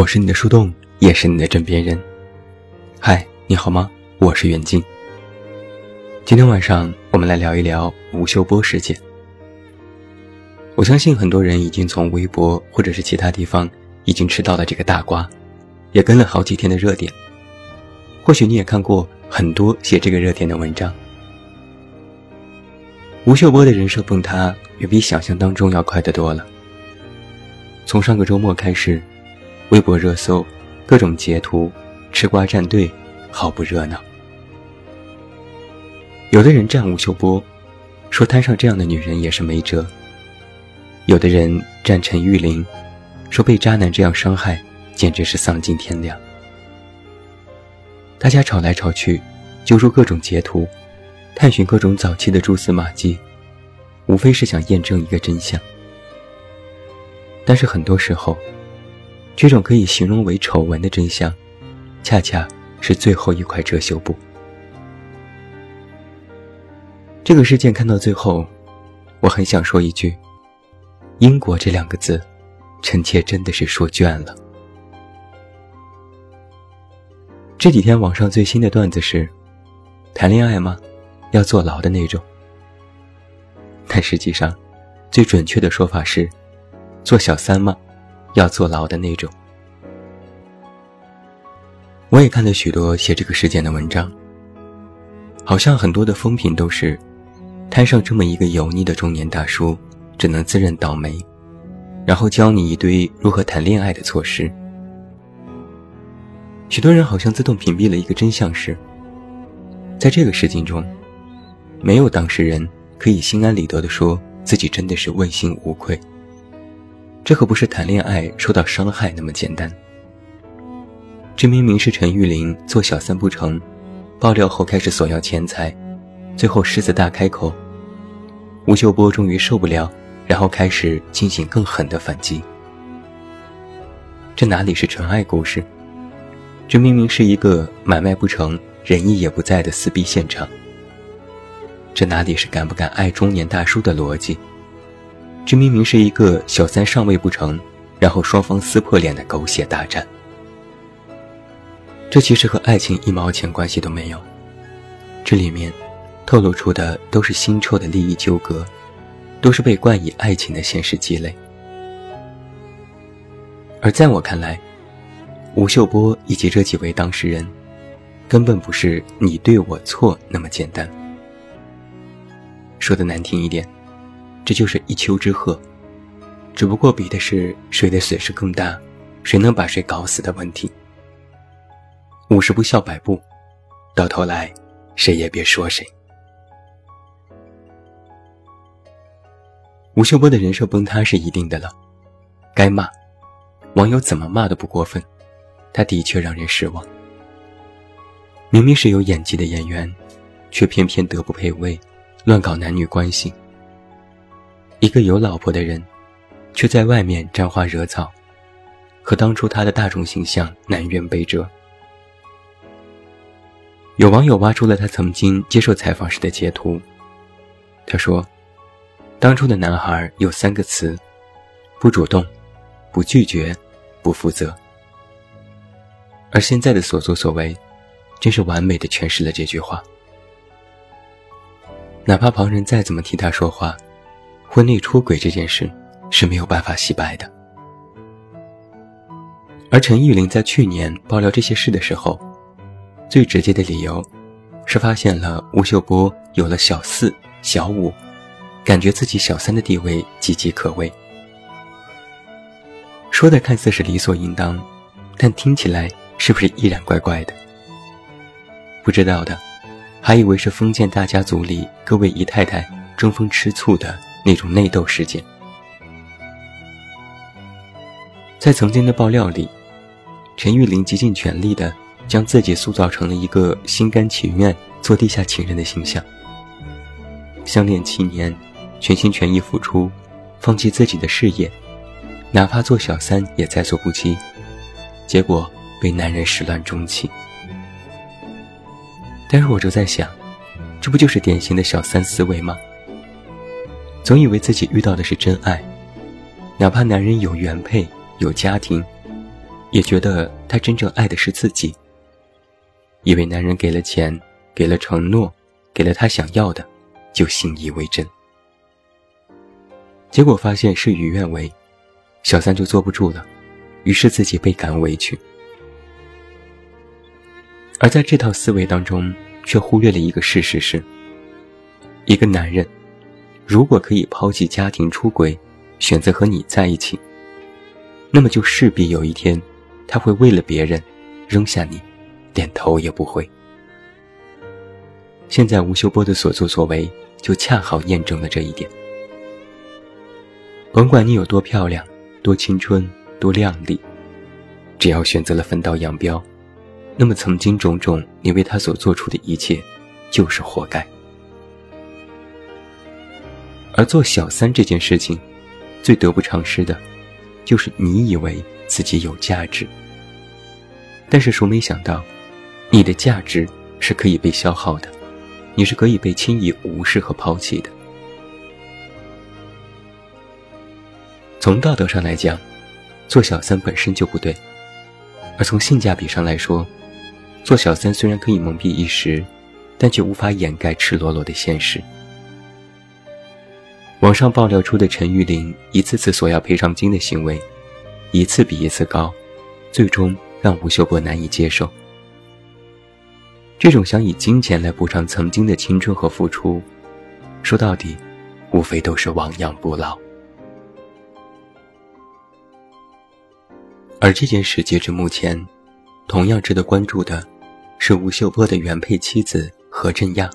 我是你的树洞，也是你的枕边人。嗨，你好吗？我是袁静。今天晚上我们来聊一聊吴秀波事件。我相信很多人已经从微博或者是其他地方已经吃到了这个大瓜，也跟了好几天的热点。或许你也看过很多写这个热点的文章。吴秀波的人设崩塌远比想象当中要快得多了。从上个周末开始，微博热搜各种截图，吃瓜战队，好不热闹。有的人站吴秀波，说摊上这样的女人也是没辙；有的人站陈玉玲，说被渣男这样伤害，简直是丧尽天良。大家吵来吵去，揪出各种截图，探寻各种早期的蛛丝马迹，无非是想验证一个真相。但是很多时候，这种可以形容为丑闻的真相，恰恰是最后一块遮羞布。这个事件看到最后，我很想说一句：“英国这两个字，臣妾真的是说倦了。”这几天网上最新的段子是：谈恋爱吗？要坐牢的那种。但实际上，最准确的说法是。做小三吗？要坐牢的那种。我也看了许多写这个事件的文章，好像很多的风评都是，摊上这么一个油腻的中年大叔，只能自认倒霉，然后教你一堆如何谈恋爱的措施。许多人好像自动屏蔽了一个真相是，在这个事件中，没有当事人可以心安理得的说自己真的是问心无愧。这可不是谈恋爱受到伤害那么简单。这明明是陈玉玲做小三不成，爆料后开始索要钱财，最后狮子大开口，吴秀波终于受不了，然后开始进行更狠的反击。这哪里是纯爱故事？这明明是一个买卖不成仁义也不在的撕逼现场。这哪里是敢不敢爱中年大叔的逻辑？这明明是一个小三上位不成，然后双方撕破脸的狗血大战。这其实和爱情一毛钱关系都没有，这里面透露出的都是腥臭的利益纠葛，都是被冠以爱情的现实积累。而在我看来，吴秀波以及这几位当事人，根本不是你对我错那么简单。说的难听一点。这就是一丘之貉，只不过比的是谁的损失更大，谁能把谁搞死的问题。五十步笑百步，到头来，谁也别说谁。吴秀波的人设崩塌是一定的了，该骂，网友怎么骂都不过分，他的确让人失望。明明是有演技的演员，却偏偏德不配位，乱搞男女关系。一个有老婆的人，却在外面沾花惹草，和当初他的大众形象南辕北辙。有网友挖出了他曾经接受采访时的截图，他说：“当初的男孩有三个词：不主动、不拒绝、不负责。而现在的所作所为，真是完美的诠释了这句话。哪怕旁人再怎么替他说话。”婚内出轨这件事是没有办法洗白的，而陈玉玲在去年爆料这些事的时候，最直接的理由是发现了吴秀波有了小四、小五，感觉自己小三的地位岌岌可危。说的看似是理所应当，但听起来是不是依然怪怪的？不知道的，还以为是封建大家族里各位姨太太争风吃醋的。那种内斗事件，在曾经的爆料里，陈玉玲极尽全力的将自己塑造成了一个心甘情愿做地下情人的形象。相恋七年，全心全意付出，放弃自己的事业，哪怕做小三也在所不惜，结果被男人始乱终弃。但是我就在想，这不就是典型的小三思维吗？总以为自己遇到的是真爱，哪怕男人有原配、有家庭，也觉得他真正爱的是自己。以为男人给了钱，给了承诺，给了她想要的，就信以为真。结果发现事与愿违，小三就坐不住了，于是自己倍感委屈。而在这套思维当中，却忽略了一个事实是：一个男人如果可以抛弃家庭出轨，选择和你在一起，那么就势必有一天，他会为了别人扔下你，连头也不回。现在吴秀波的所作所为，就恰好验证了这一点。甭管你有多漂亮、多青春、多靓丽，只要选择了分道扬镳。那么，曾经种种你为他所做出的一切，就是活该。而做小三这件事情，最得不偿失的，就是你以为自己有价值，但是谁没想到，你的价值是可以被消耗的，你是可以被轻易无视和抛弃的。从道德上来讲，做小三本身就不对，而从性价比上来说，做小三虽然可以蒙蔽一时，但却无法掩盖赤裸裸的现实。网上爆料出的陈玉玲一次次索要赔偿金的行为，一次比一次高，最终让吴秀波难以接受。这种想以金钱来补偿曾经的青春和付出，说到底，无非都是亡羊补牢。而这件事截至目前。同样值得关注的，是吴秀波的原配妻子何振亚。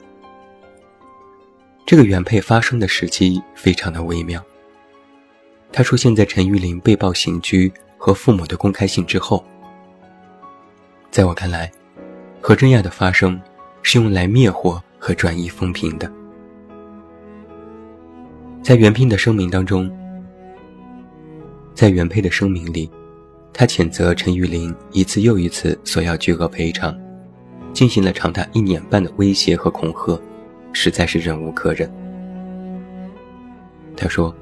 这个原配发生的时机非常的微妙。他出现在陈玉玲被曝刑拘和父母的公开信之后。在我看来，何振亚的发生是用来灭火和转移风评的。在原配的声明当中，在原配的声明里。他谴责陈玉玲一次又一次索要巨额赔偿，进行了长达一年半的威胁和恐吓，实在是忍无可忍。他说：“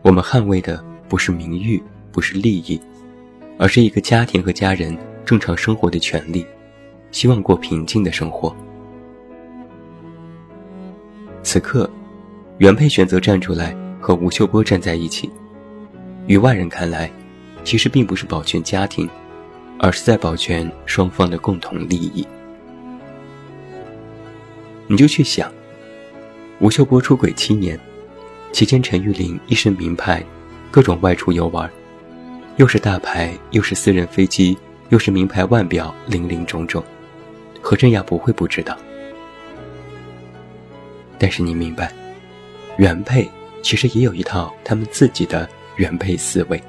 我们捍卫的不是名誉，不是利益，而是一个家庭和家人正常生活的权利，希望过平静的生活。”此刻，原配选择站出来和吴秀波站在一起，于外人看来。其实并不是保全家庭，而是在保全双方的共同利益。你就去想，吴秀波出轨七年，期间陈玉玲一身名牌，各种外出游玩，又是大牌，又是私人飞机，又是名牌腕表，林林种种，何振亚不会不知道。但是你明白，原配其实也有一套他们自己的原配思维。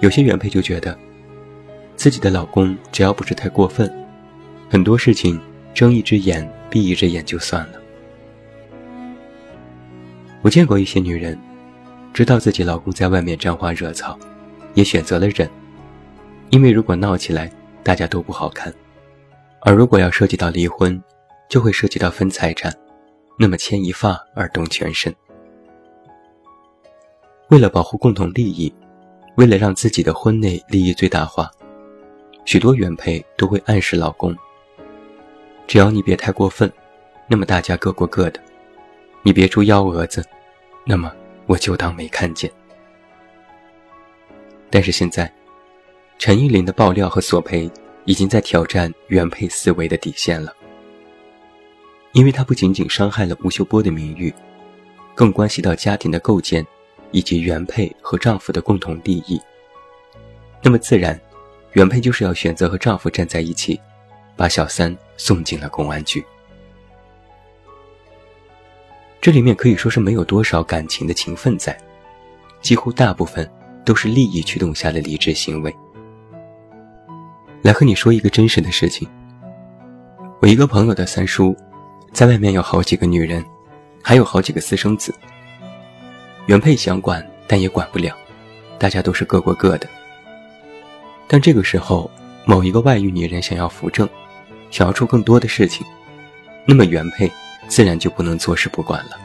有些原配就觉得，自己的老公只要不是太过分，很多事情睁一只眼闭一只眼就算了。我见过一些女人，知道自己老公在外面沾花惹草，也选择了忍，因为如果闹起来，大家都不好看；而如果要涉及到离婚，就会涉及到分财产，那么牵一发而动全身。为了保护共同利益。为了让自己的婚内利益最大化，许多原配都会暗示老公：“只要你别太过分，那么大家各过各的；你别出幺蛾子，那么我就当没看见。”但是现在，陈玉玲的爆料和索赔已经在挑战原配思维的底线了，因为他不仅仅伤害了吴秀波的名誉，更关系到家庭的构建。以及原配和丈夫的共同利益，那么自然，原配就是要选择和丈夫站在一起，把小三送进了公安局。这里面可以说是没有多少感情的情分在，几乎大部分都是利益驱动下的理智行为。来和你说一个真实的事情，我一个朋友的三叔，在外面有好几个女人，还有好几个私生子。原配想管，但也管不了，大家都是各过各的。但这个时候，某一个外遇女人想要扶正，想要出更多的事情，那么原配自然就不能坐视不管了。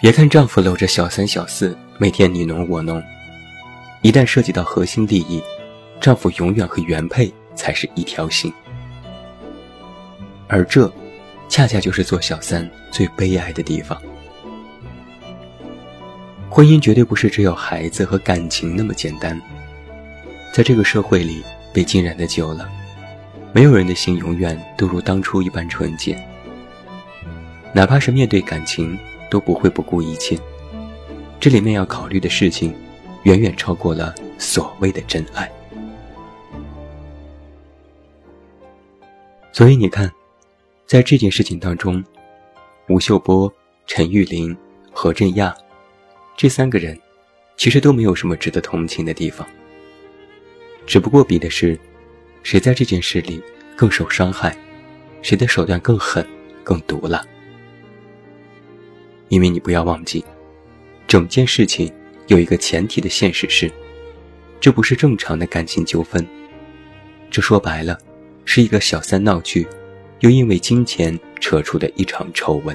别看丈夫搂着小三小四，每天你侬我侬，一旦涉及到核心利益，丈夫永远和原配才是一条心。而这，恰恰就是做小三最悲哀的地方。婚姻绝对不是只有孩子和感情那么简单。在这个社会里，被浸染的久了，没有人的心永远都如当初一般纯洁。哪怕是面对感情，都不会不顾一切。这里面要考虑的事情，远远超过了所谓的真爱。所以你看，在这件事情当中，吴秀波、陈玉林、何振亚。这三个人，其实都没有什么值得同情的地方。只不过比的是，谁在这件事里更受伤害，谁的手段更狠、更毒辣。因为你不要忘记，整件事情有一个前提的现实是，这不是正常的感情纠纷，这说白了，是一个小三闹剧，又因为金钱扯出的一场丑闻。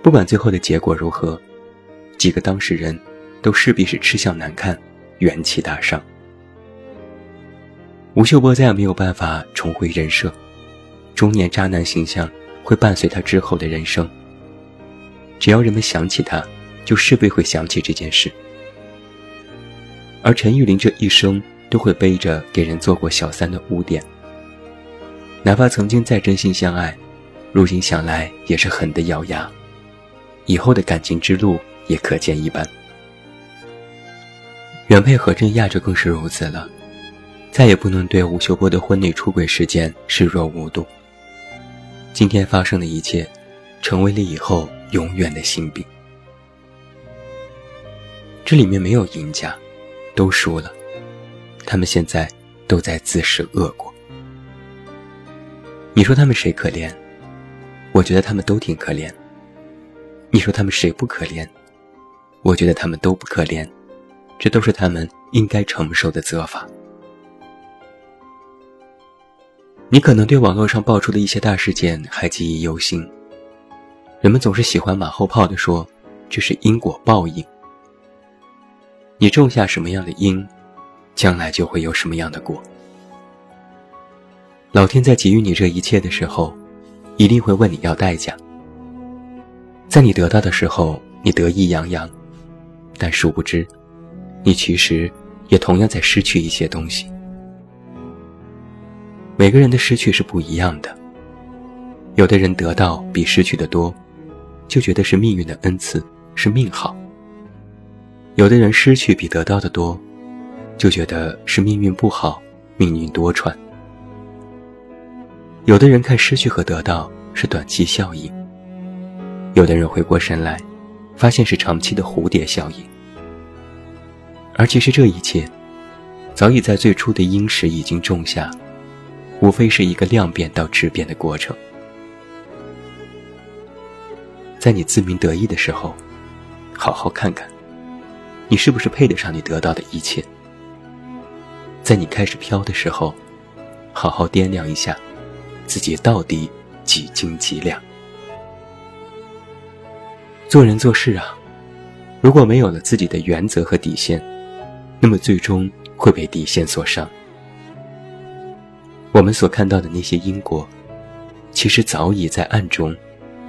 不管最后的结果如何，几个当事人都势必是吃相难看，元气大伤。吴秀波再也没有办法重回人设，中年渣男形象会伴随他之后的人生。只要人们想起他，就势必会想起这件事。而陈玉林这一生都会背着给人做过小三的污点，哪怕曾经再真心相爱，如今想来也是狠的咬牙。以后的感情之路也可见一斑。原配何振亚就更是如此了，再也不能对吴秀波的婚内出轨事件视若无睹。今天发生的一切，成为了以后永远的心病。这里面没有赢家，都输了，他们现在都在自食恶果。你说他们谁可怜？我觉得他们都挺可怜。你说他们谁不可怜？我觉得他们都不可怜，这都是他们应该承受的责罚。你可能对网络上爆出的一些大事件还记忆犹新，人们总是喜欢马后炮地说这是因果报应。你种下什么样的因，将来就会有什么样的果。老天在给予你这一切的时候，一定会问你要代价。在你得到的时候，你得意洋洋，但殊不知，你其实也同样在失去一些东西。每个人的失去是不一样的，有的人得到比失去的多，就觉得是命运的恩赐，是命好；有的人失去比得到的多，就觉得是命运不好，命运多舛。有的人看失去和得到是短期效应。有的人回过神来，发现是长期的蝴蝶效应，而其实这一切，早已在最初的因时已经种下，无非是一个量变到质变的过程。在你自鸣得意的时候，好好看看，你是不是配得上你得到的一切；在你开始飘的时候，好好掂量一下，自己到底几斤几两。做人做事啊，如果没有了自己的原则和底线，那么最终会被底线所伤。我们所看到的那些因果，其实早已在暗中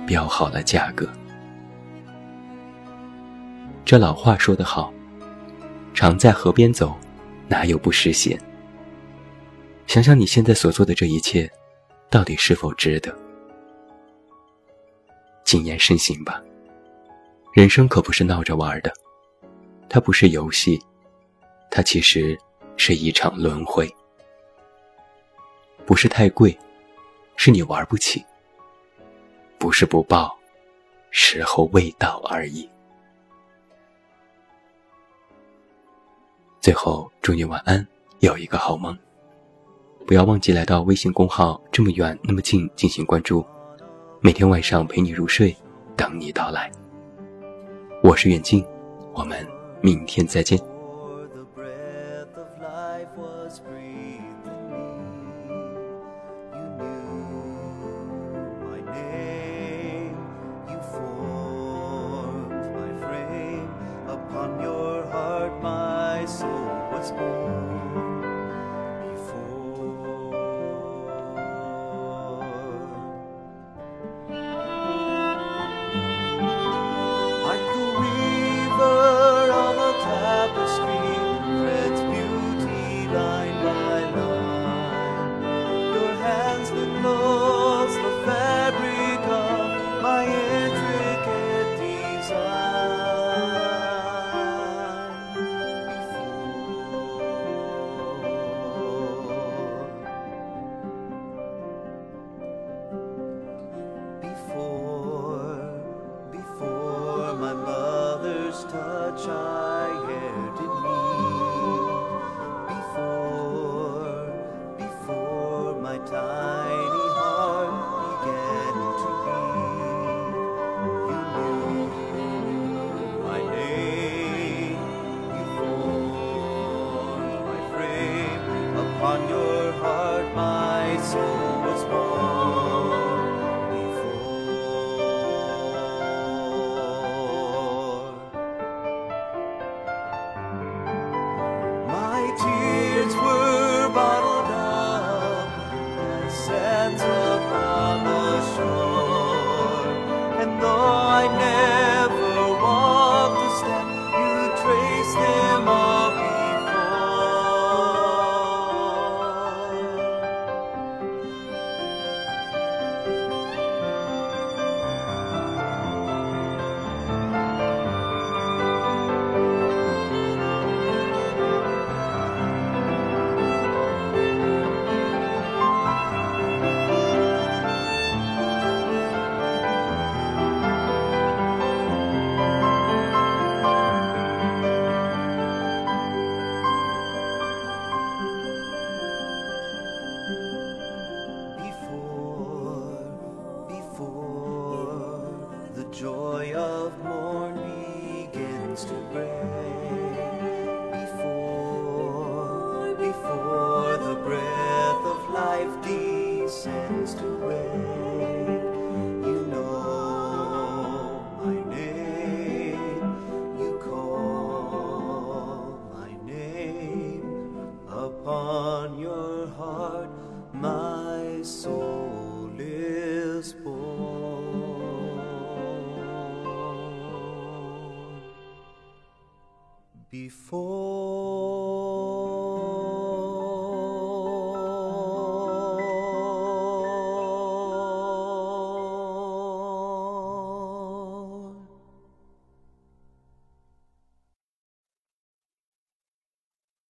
标好了价格。这老话说得好：“常在河边走，哪有不湿鞋？”想想你现在所做的这一切，到底是否值得？谨言慎行吧。人生可不是闹着玩的，它不是游戏，它其实是一场轮回。不是太贵，是你玩不起；不是不报，时候未到而已。最后，祝你晚安，有一个好梦。不要忘记来到微信公号“这么远那么近”进行关注，每天晚上陪你入睡，等你到来。我是远近，我们明天再见。